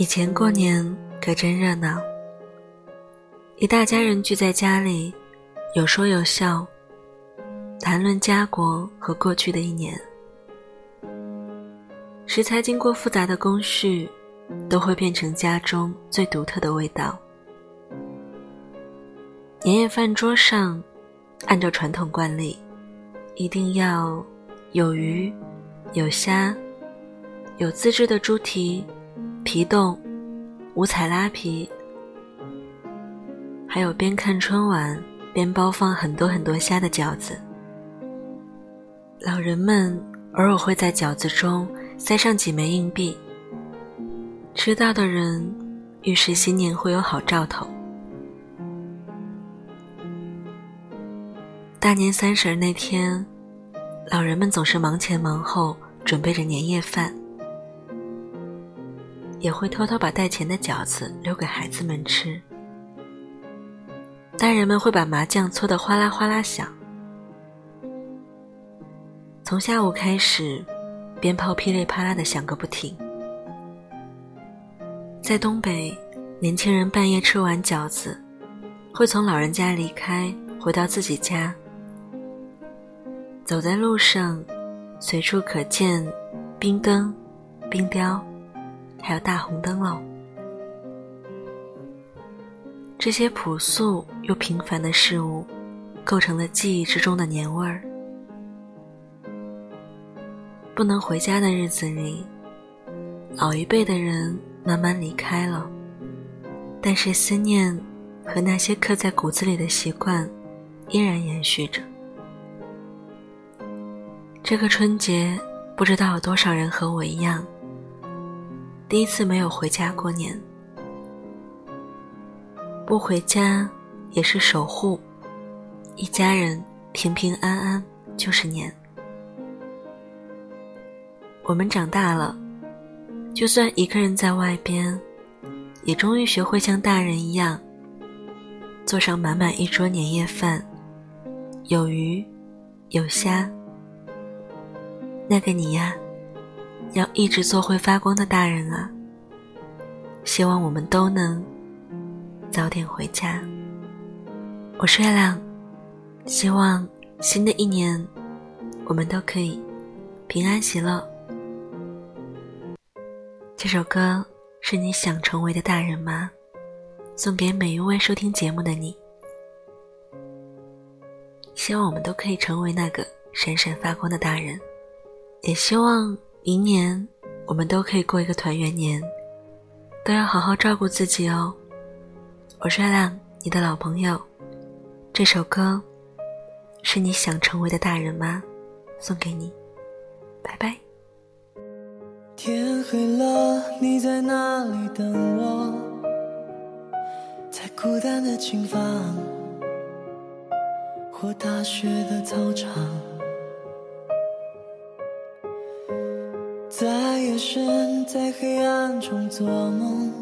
以前过年可真热闹，一大家人聚在家里，有说有笑，谈论家国和过去的一年。食材经过复杂的工序，都会变成家中最独特的味道。年夜饭桌上，按照传统惯例，一定要有鱼、有虾、有自制的猪蹄。皮冻、五彩拉皮，还有边看春晚边包放很多很多虾的饺子。老人们偶尔会在饺子中塞上几枚硬币，吃到的人预示新年会有好兆头。大年三十那天，老人们总是忙前忙后准备着年夜饭。也会偷偷把带钱的饺子留给孩子们吃。大人们会把麻将搓得哗啦哗啦响。从下午开始，鞭炮噼里啪啦的响个不停。在东北，年轻人半夜吃完饺子，会从老人家离开，回到自己家。走在路上，随处可见冰灯、冰雕。还有大红灯笼，这些朴素又平凡的事物，构成了记忆之中的年味儿。不能回家的日子里，老一辈的人慢慢离开了，但是思念和那些刻在骨子里的习惯，依然延续着。这个春节，不知道有多少人和我一样。第一次没有回家过年，不回家也是守护，一家人平平安安就是年。我们长大了，就算一个人在外边，也终于学会像大人一样，做上满满一桌年夜饭，有鱼，有虾。那个你呀。要一直做会发光的大人啊！希望我们都能早点回家。我是月亮，希望新的一年我们都可以平安喜乐。这首歌是你想成为的大人吗？送给每一位收听节目的你。希望我们都可以成为那个闪闪发光的大人，也希望。明年我们都可以过一个团圆年，都要好好照顾自己哦。我是月亮，你的老朋友。这首歌是你想成为的大人吗？送给你，拜拜。天黑了，你在哪里等我？在孤单的琴房，或大学的操场。在夜深，在黑暗中做梦，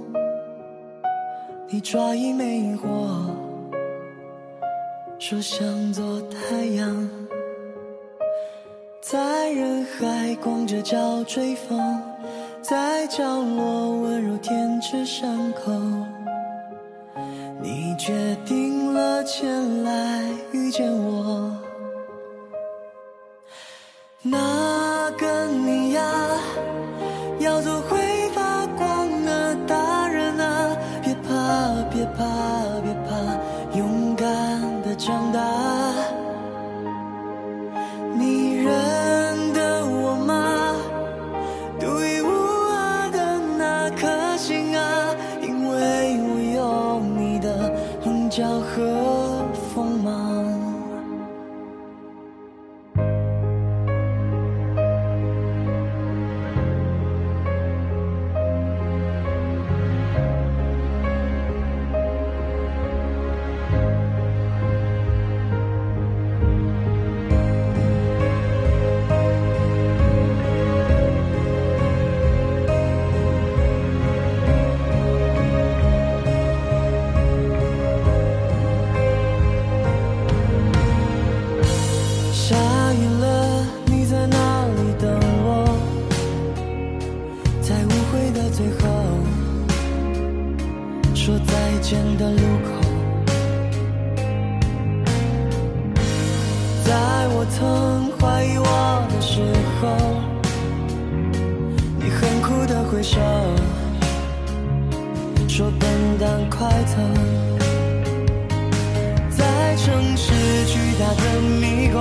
你抓一枚萤火，说想做太阳，在人海光着脚追风，在角落温柔舔舐伤口，你决定了前来遇见我，长大。我曾怀疑我的时候你很酷的挥手说笨蛋快走在城市巨大的迷宫。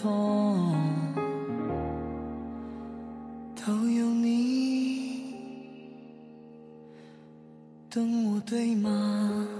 痛都有你等我对吗？